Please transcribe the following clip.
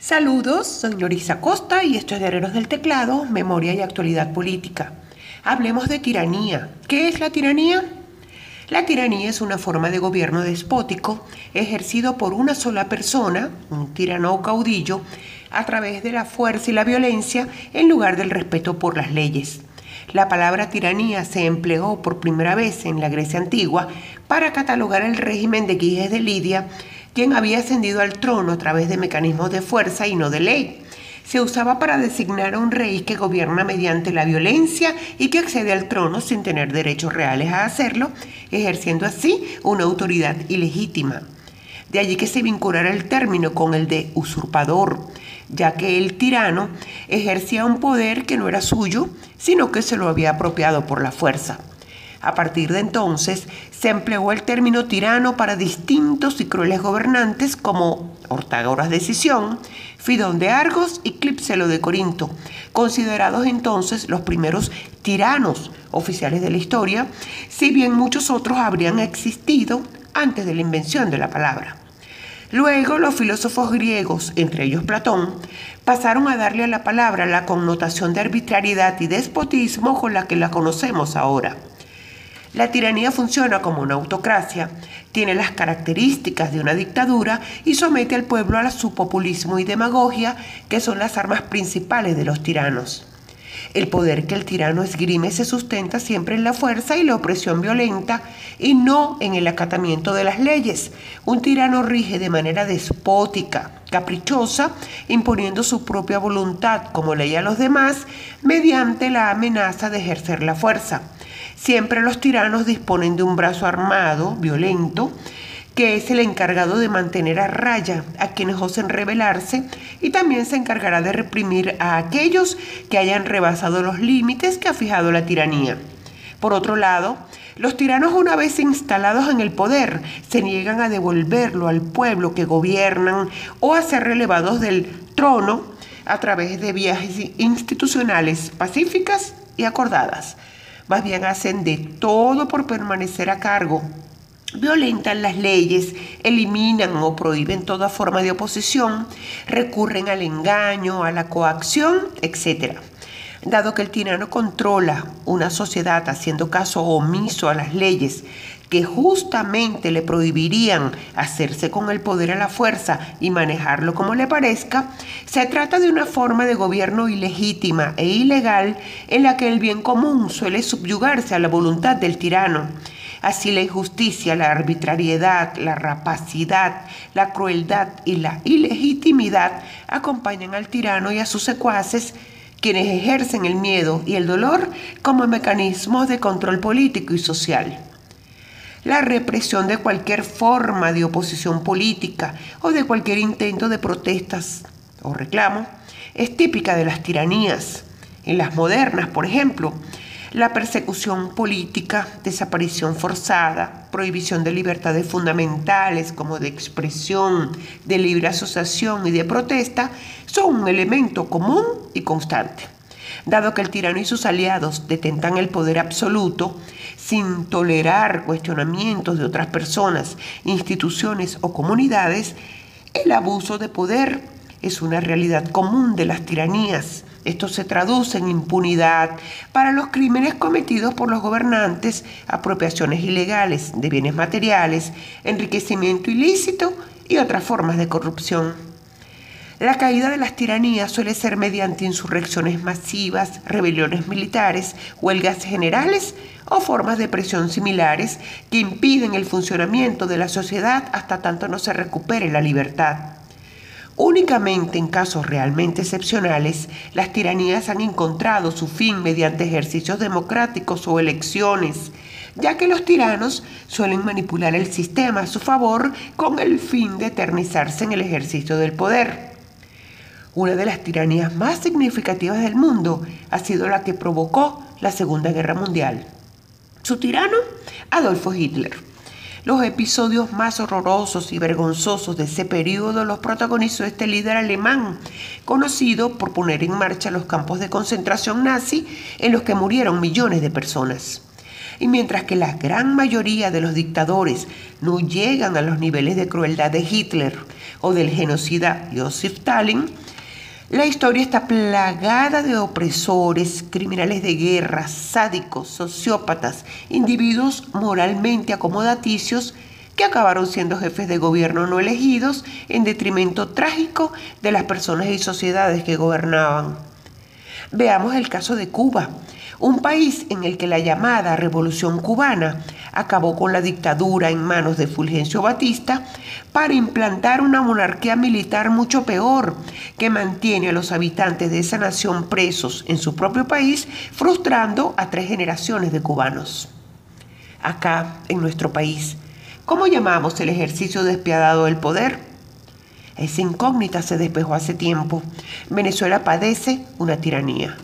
Saludos, soy Norisa Costa y esto es Guerreros del Teclado, Memoria y Actualidad Política. Hablemos de tiranía. ¿Qué es la tiranía? La tiranía es una forma de gobierno despótico ejercido por una sola persona, un tirano o caudillo, a través de la fuerza y la violencia en lugar del respeto por las leyes. La palabra tiranía se empleó por primera vez en la Grecia antigua para catalogar el régimen de Giges de Lidia quien había ascendido al trono a través de mecanismos de fuerza y no de ley. Se usaba para designar a un rey que gobierna mediante la violencia y que accede al trono sin tener derechos reales a hacerlo, ejerciendo así una autoridad ilegítima. De allí que se vinculara el término con el de usurpador, ya que el tirano ejercía un poder que no era suyo, sino que se lo había apropiado por la fuerza. A partir de entonces se empleó el término tirano para distintos y crueles gobernantes como Ortagoras de Sisión, Fidón de Argos y Clipselo de Corinto, considerados entonces los primeros tiranos oficiales de la historia, si bien muchos otros habrían existido antes de la invención de la palabra. Luego los filósofos griegos, entre ellos Platón, pasaron a darle a la palabra la connotación de arbitrariedad y despotismo con la que la conocemos ahora. La tiranía funciona como una autocracia, tiene las características de una dictadura y somete al pueblo a su populismo y demagogia, que son las armas principales de los tiranos. El poder que el tirano esgrime se sustenta siempre en la fuerza y la opresión violenta y no en el acatamiento de las leyes. Un tirano rige de manera despótica, caprichosa, imponiendo su propia voluntad como ley a los demás mediante la amenaza de ejercer la fuerza. Siempre los tiranos disponen de un brazo armado, violento, que es el encargado de mantener a raya a quienes osen rebelarse y también se encargará de reprimir a aquellos que hayan rebasado los límites que ha fijado la tiranía. Por otro lado, los tiranos una vez instalados en el poder se niegan a devolverlo al pueblo que gobiernan o a ser relevados del trono a través de viajes institucionales pacíficas y acordadas más bien hacen de todo por permanecer a cargo. Violentan las leyes, eliminan o prohíben toda forma de oposición, recurren al engaño, a la coacción, etc. Dado que el tirano controla una sociedad haciendo caso omiso a las leyes que justamente le prohibirían hacerse con el poder a la fuerza y manejarlo como le parezca, se trata de una forma de gobierno ilegítima e ilegal en la que el bien común suele subyugarse a la voluntad del tirano. Así la injusticia, la arbitrariedad, la rapacidad, la crueldad y la ilegitimidad acompañan al tirano y a sus secuaces quienes ejercen el miedo y el dolor como mecanismos de control político y social. La represión de cualquier forma de oposición política o de cualquier intento de protestas o reclamo es típica de las tiranías. En las modernas, por ejemplo, la persecución política, desaparición forzada, prohibición de libertades fundamentales como de expresión, de libre asociación y de protesta son un elemento común y constante. Dado que el tirano y sus aliados detentan el poder absoluto, sin tolerar cuestionamientos de otras personas, instituciones o comunidades, el abuso de poder es una realidad común de las tiranías. Esto se traduce en impunidad para los crímenes cometidos por los gobernantes, apropiaciones ilegales de bienes materiales, enriquecimiento ilícito y otras formas de corrupción. La caída de las tiranías suele ser mediante insurrecciones masivas, rebeliones militares, huelgas generales o formas de presión similares que impiden el funcionamiento de la sociedad hasta tanto no se recupere la libertad. Únicamente en casos realmente excepcionales, las tiranías han encontrado su fin mediante ejercicios democráticos o elecciones, ya que los tiranos suelen manipular el sistema a su favor con el fin de eternizarse en el ejercicio del poder. Una de las tiranías más significativas del mundo ha sido la que provocó la Segunda Guerra Mundial. Su tirano, Adolfo Hitler. Los episodios más horrorosos y vergonzosos de ese periodo los protagonizó este líder alemán, conocido por poner en marcha los campos de concentración nazi en los que murieron millones de personas. Y mientras que la gran mayoría de los dictadores no llegan a los niveles de crueldad de Hitler o del genocida Joseph Stalin, la historia está plagada de opresores, criminales de guerra, sádicos, sociópatas, individuos moralmente acomodaticios que acabaron siendo jefes de gobierno no elegidos en detrimento trágico de las personas y sociedades que gobernaban. Veamos el caso de Cuba, un país en el que la llamada Revolución cubana acabó con la dictadura en manos de Fulgencio Batista para implantar una monarquía militar mucho peor, que mantiene a los habitantes de esa nación presos en su propio país, frustrando a tres generaciones de cubanos. Acá, en nuestro país, ¿cómo llamamos el ejercicio despiadado del poder? Esa incógnita se despejó hace tiempo. Venezuela padece una tiranía.